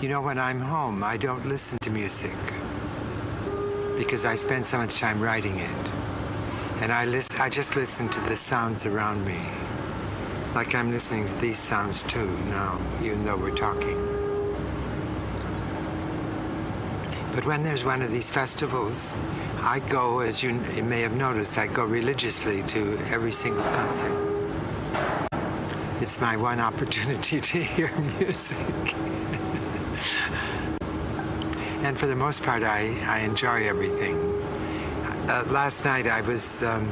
You know, when I'm home, I don't listen to music because I spend so much time writing it. And I, I just listen to the sounds around me. Like I'm listening to these sounds too now, even though we're talking. But when there's one of these festivals, I go, as you may have noticed, I go religiously to every single concert. It's my one opportunity to hear music. and for the most part, I, I enjoy everything. Uh, last night I was, um,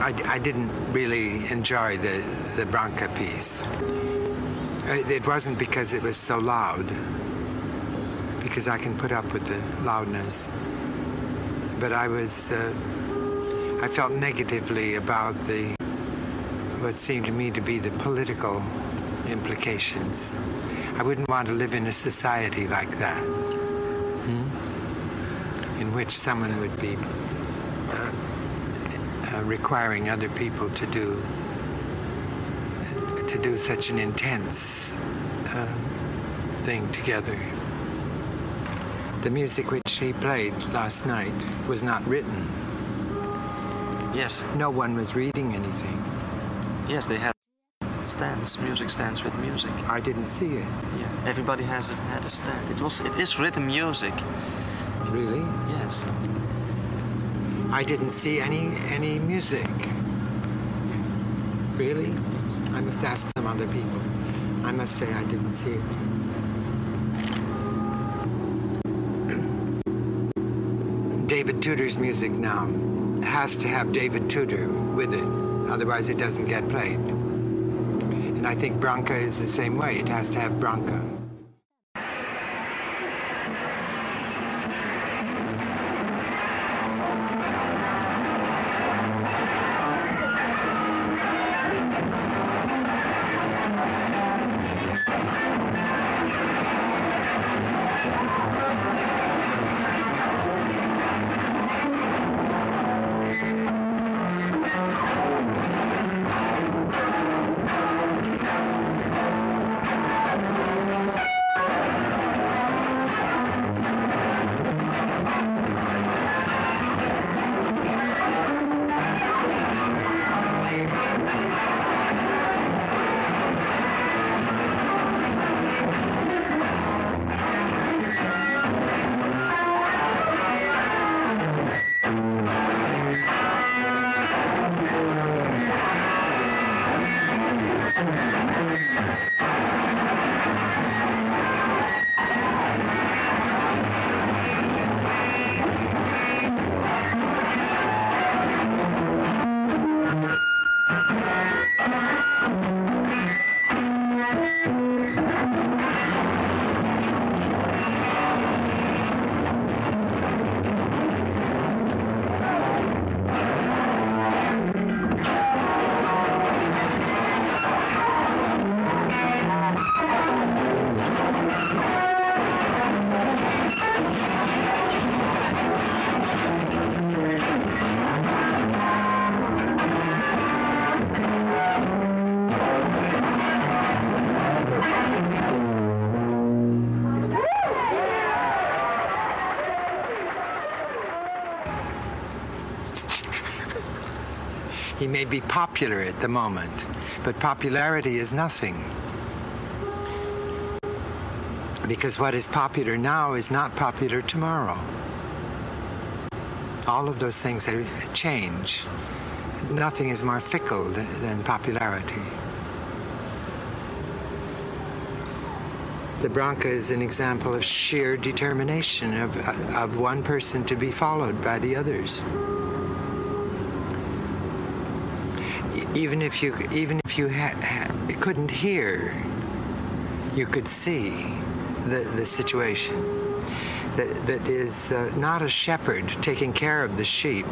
I, I didn't really enjoy the, the Branca piece. It, it wasn't because it was so loud, because I can put up with the loudness. But I was, uh, I felt negatively about the, what seemed to me to be the political implications. I wouldn't want to live in a society like that, hmm? in which someone would be uh, uh, requiring other people to do to do such an intense uh, thing together. The music which he played last night was not written. Yes. No one was reading anything. Yes, they had stands, music stands with music. I didn't see it. Yeah, everybody has a, had a stand. It was, it is written music. Really? Yes. I didn't see any any music. Really? Yes. I must ask some other people. I must say I didn't see it. David Tudor's music now has to have David Tudor with it, otherwise it doesn't get played. And I think Branca is the same way. It has to have Branca. May be popular at the moment, but popularity is nothing. Because what is popular now is not popular tomorrow. All of those things change. Nothing is more fickle than popularity. The Branca is an example of sheer determination of, of one person to be followed by the others. Even if you, even if you ha- ha- couldn't hear, you could see the, the situation. That, that is uh, not a shepherd taking care of the sheep,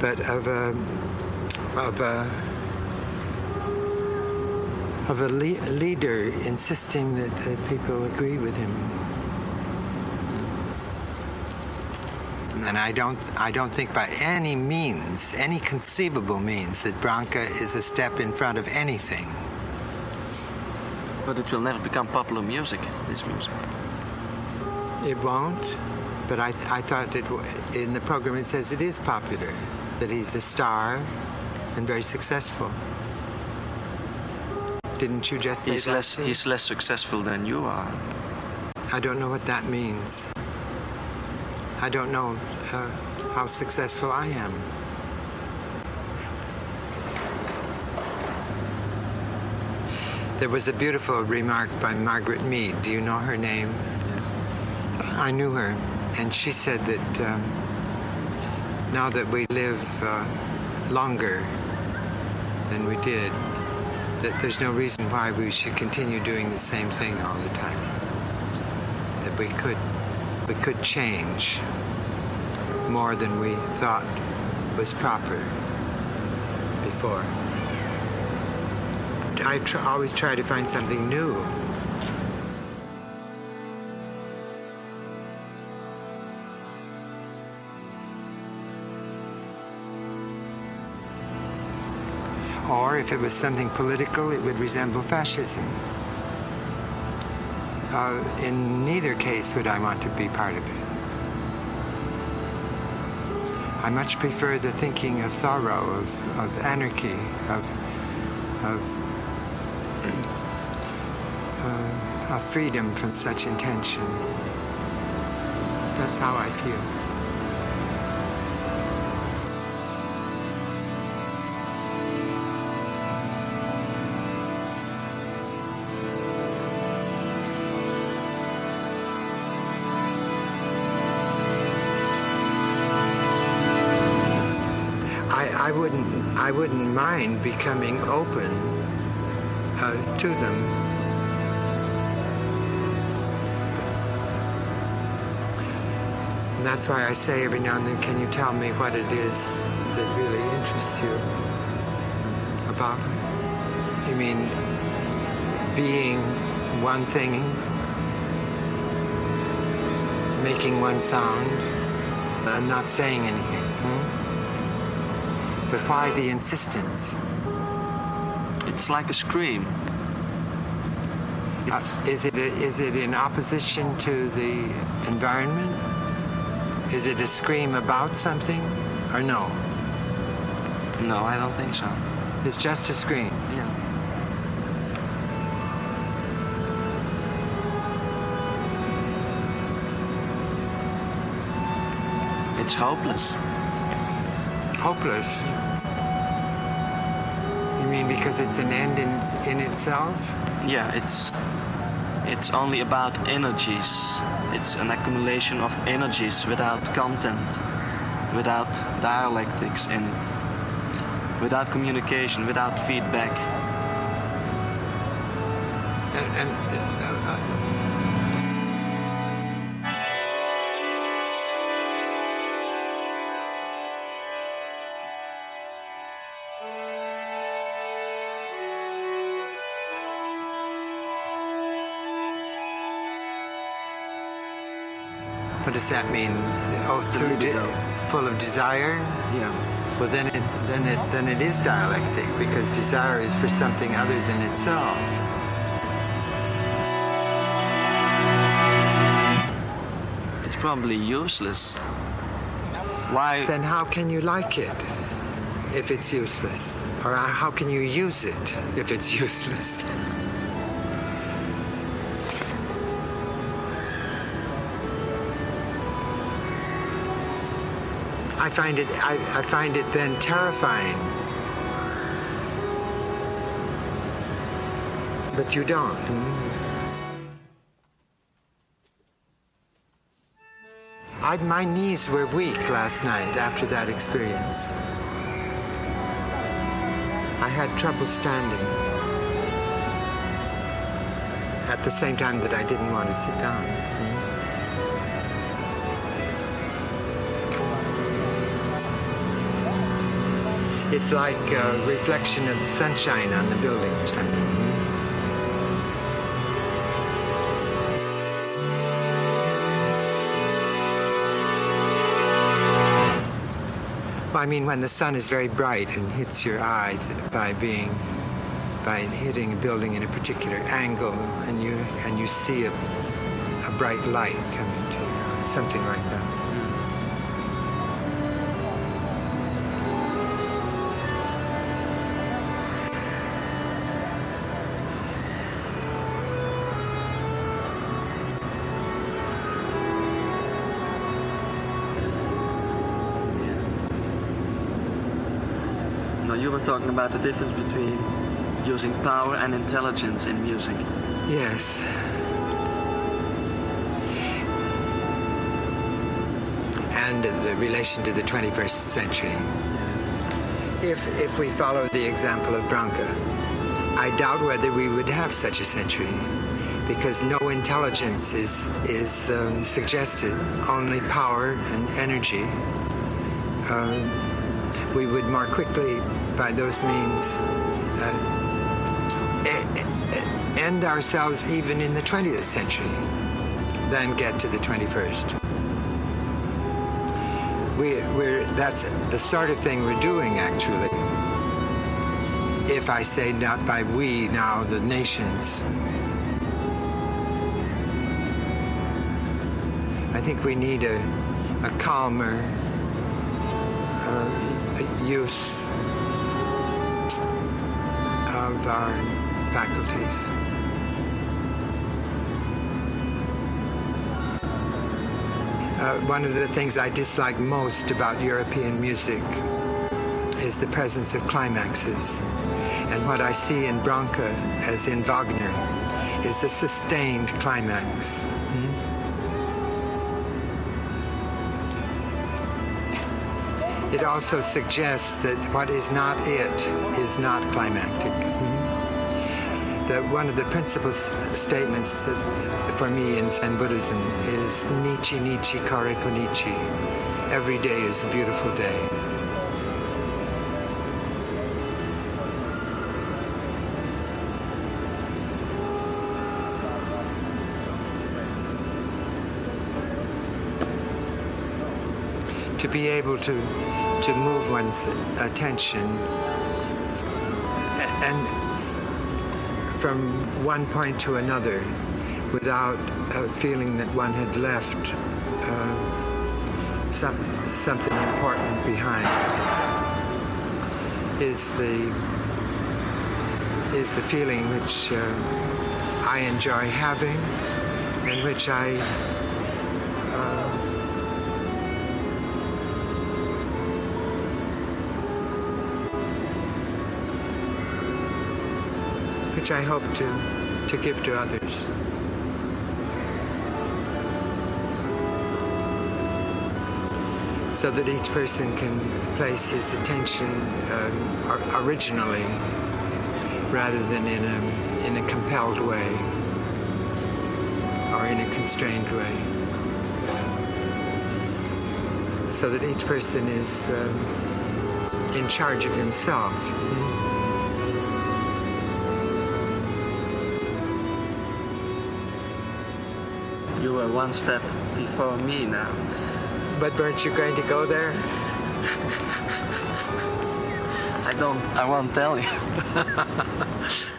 but of a, of a, of a le- leader insisting that the people agree with him. And I don't, I don't think by any means, any conceivable means, that Branca is a step in front of anything. But it will never become popular music, this music. It won't, but I, I thought it, w- in the program it says it is popular, that he's a star and very successful. Didn't you just say He's that less, too? he's less successful than you are. I don't know what that means. I don't know uh, how successful I am. There was a beautiful remark by Margaret Mead. Do you know her name? Yes. I knew her, and she said that um, now that we live uh, longer than we did, that there's no reason why we should continue doing the same thing all the time. That we could, we could change more than we thought was proper before. I tr- always try to find something new. Or if it was something political, it would resemble fascism. Uh, in neither case would I want to be part of it. I much prefer the thinking of Thoreau, of, of anarchy, of, of, uh, of freedom from such intention. That's how I feel. I wouldn't mind becoming open uh, to them. And that's why I say every now and then, can you tell me what it is that really interests you about? You mean being one thing, making one sound, and not saying anything? But why the insistence? It's like a scream. Uh, is it is it in opposition to the environment? Is it a scream about something, or no? no, I don't think so. It's just a scream. Yeah. It's hopeless. Hopeless. You mean because it's an end in in itself? Yeah, it's it's only about energies. It's an accumulation of energies without content, without dialectics in it, without communication, without feedback. And, and uh, uh, does that mean? Oh, through de- full of desire. Yeah. Well, then it's then it then it is dialectic because desire is for something other than itself. It's probably useless. Why? Then how can you like it if it's useless? Or how can you use it if it's useless? I find it I, I find it then terrifying. But you don't. hmm? I, my knees were weak last night after that experience. I had trouble standing. At the same time that I didn't want to sit down. It's like a reflection of the sunshine on the building or something. I mean, when the sun is very bright and hits your eye by being by hitting a building in a particular angle, and you and you see a, a bright light coming to you, something like that. Talking about the difference between using power and intelligence in music. Yes. And the relation to the 21st century. If, if we follow the example of Branca, I doubt whether we would have such a century because no intelligence is, is um, suggested, only power and energy. Um, we would more quickly, by those means, uh, end ourselves even in the 20th century than get to the 21st. We, we're, that's the sort of thing we're doing, actually. If I say not by we now, the nations. I think we need a, a calmer use of our faculties. Uh, one of the things I dislike most about European music is the presence of climaxes. And what I see in Branca, as in Wagner, is a sustained climax. It also suggests that what is not it is not climactic. Mm-hmm. That one of the principal s- statements that, for me in Zen Buddhism is Nichi Nichi Kore Konichi. Every day is a beautiful day. to be able to to move one's attention and from one point to another without uh, feeling that one had left uh, some, something important behind is the is the feeling which uh, I enjoy having and which I which I hope to, to give to others. So that each person can place his attention um, originally rather than in a, in a compelled way or in a constrained way. So that each person is um, in charge of himself. One step before me now. But weren't you going to go there? I don't. I won't tell you.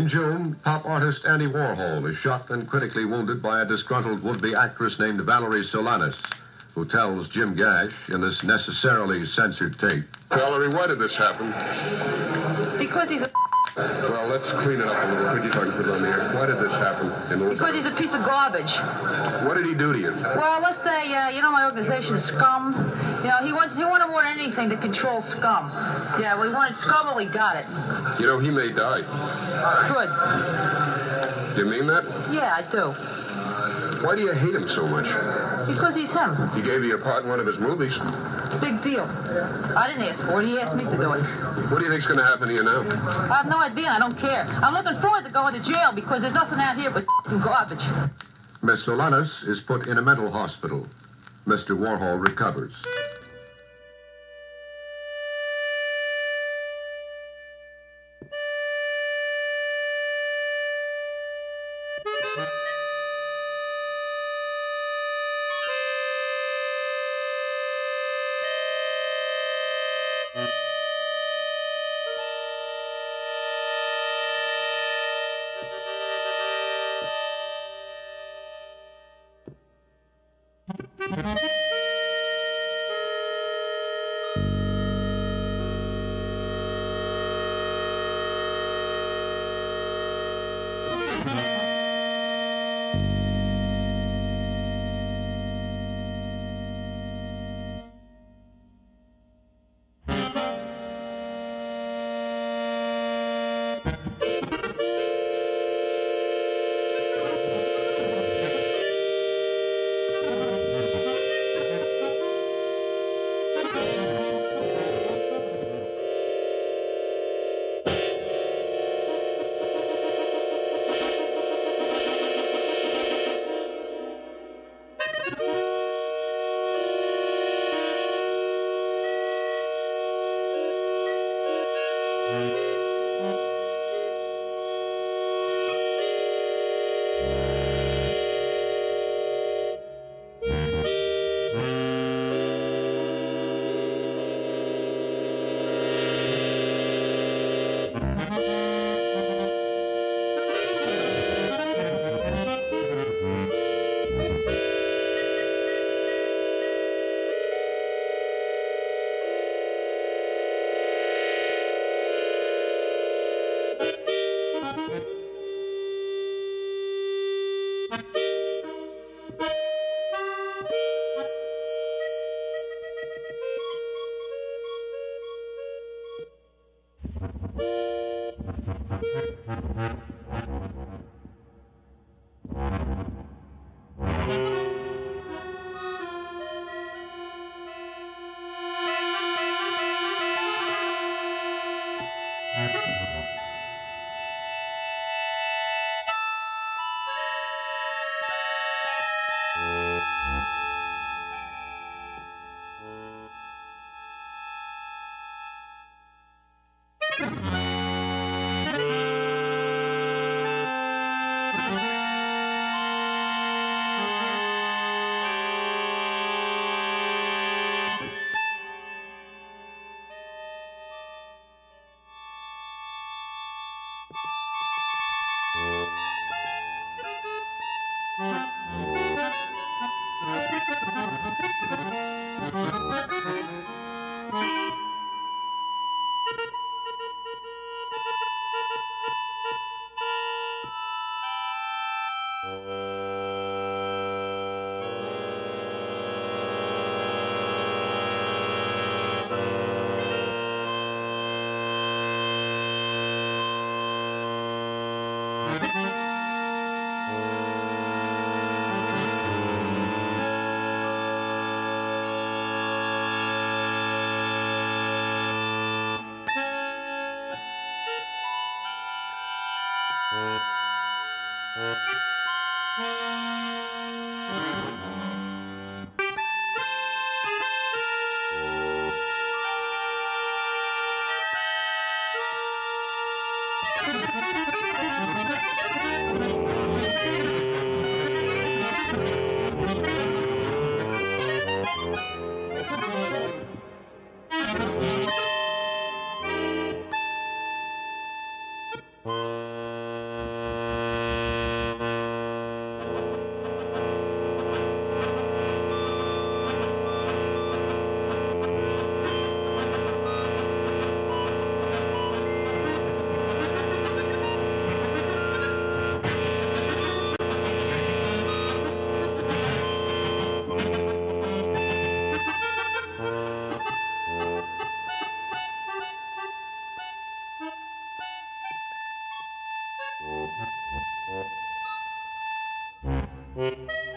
In June, pop artist Andy Warhol is shot and critically wounded by a disgruntled would-be actress named Valerie Solanas, who tells Jim Gash in this necessarily censored tape. Valerie, why did this happen? Because he's a Well, let's clean it up a little I can put it on the air. Why did this happen? In because he's a piece of garbage. What did he do to you? Well, let's say, uh, you know, my organization is Scum. You know, he wants he wanted more than anything to control Scum. Yeah, we wanted Scum, and we got it. You know, he may die. Good. You mean that? Yeah, I do. Why do you hate him so much? Because he's him. He gave you a part in one of his movies. Big deal. I didn't ask for it. He asked me to do it. What do you think's going to happen to you now? I have no idea. I don't care. I'm looking forward to going to jail because there's nothing out here but garbage. Miss Solanas is put in a mental hospital. Mr. Warhol recovers. Mm-hmm.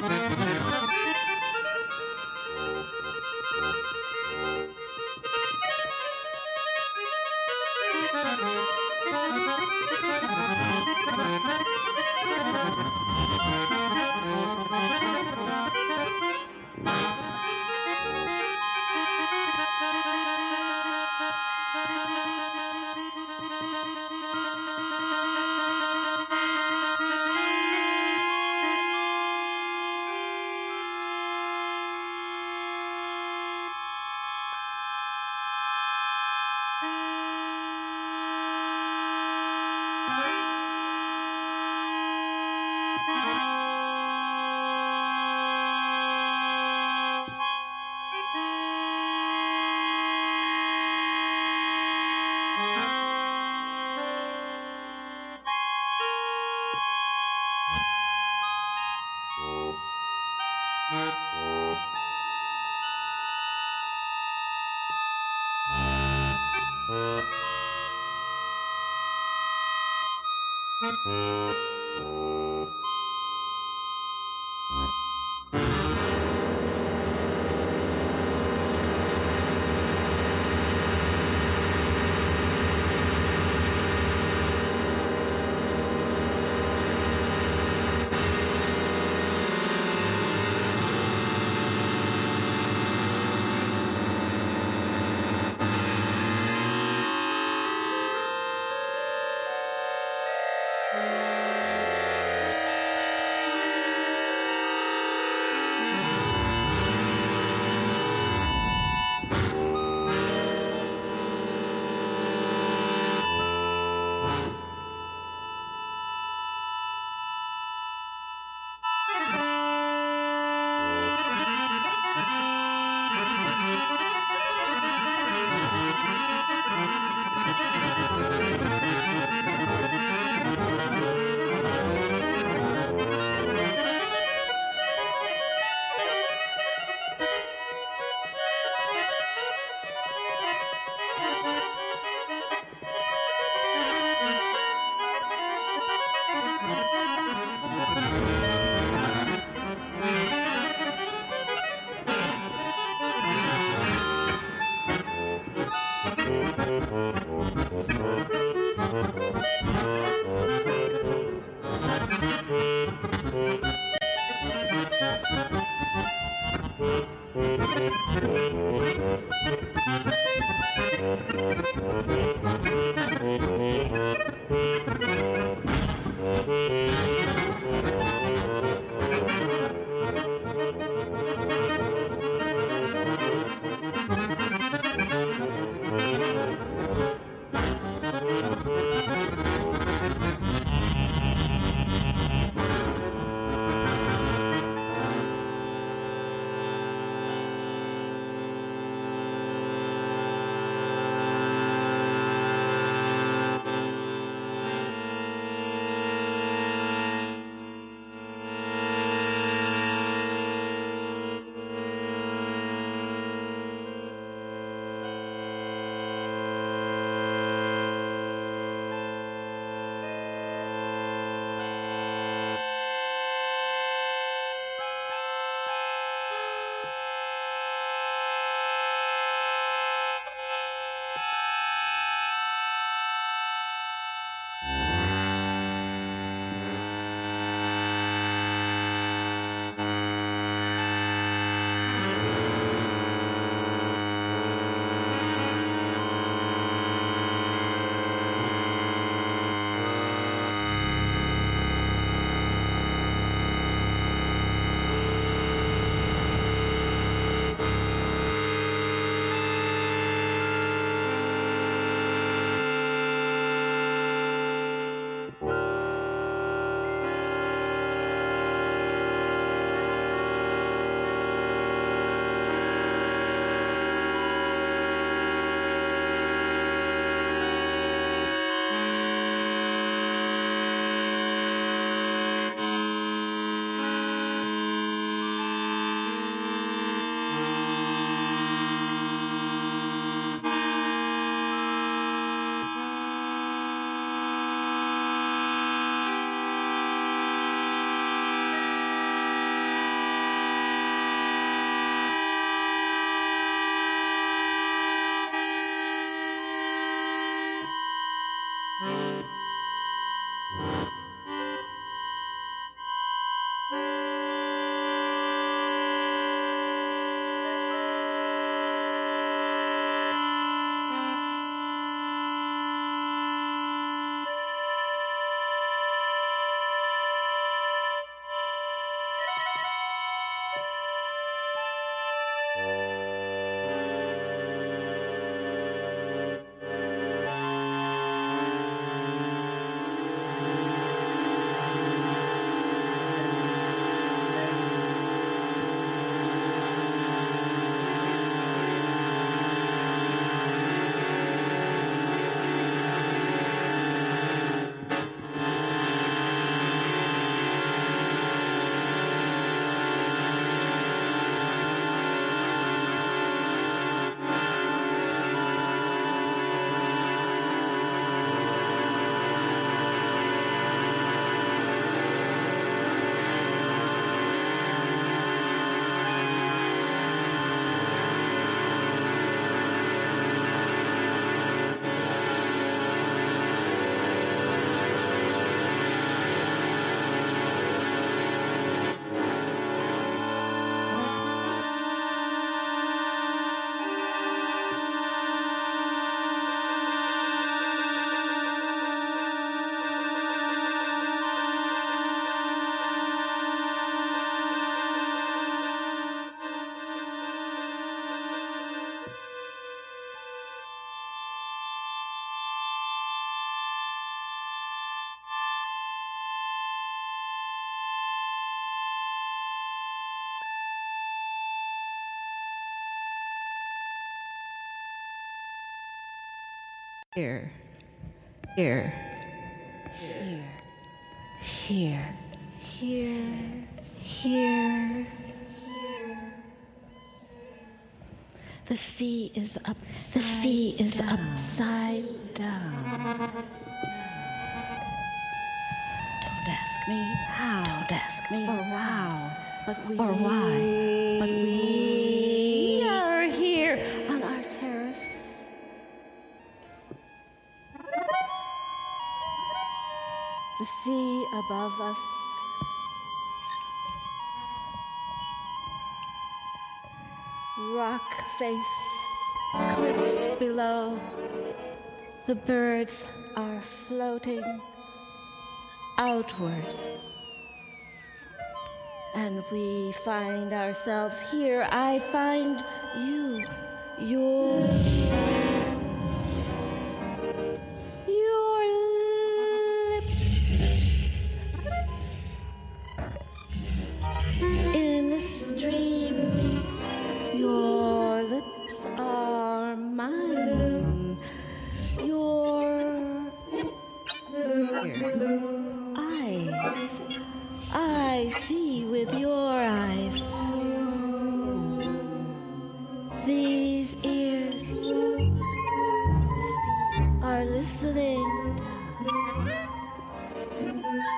Música here, here, here, here, here, here. The sea is up. The sea is upside down. Don't ask me how. Don't ask me or wow. But we. Or why. But we. sea above us. Rock face, cliffs below. The birds are floating outward. And we find ourselves here. I find you, your.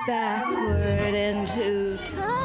backward into time.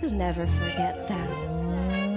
You'll never forget them.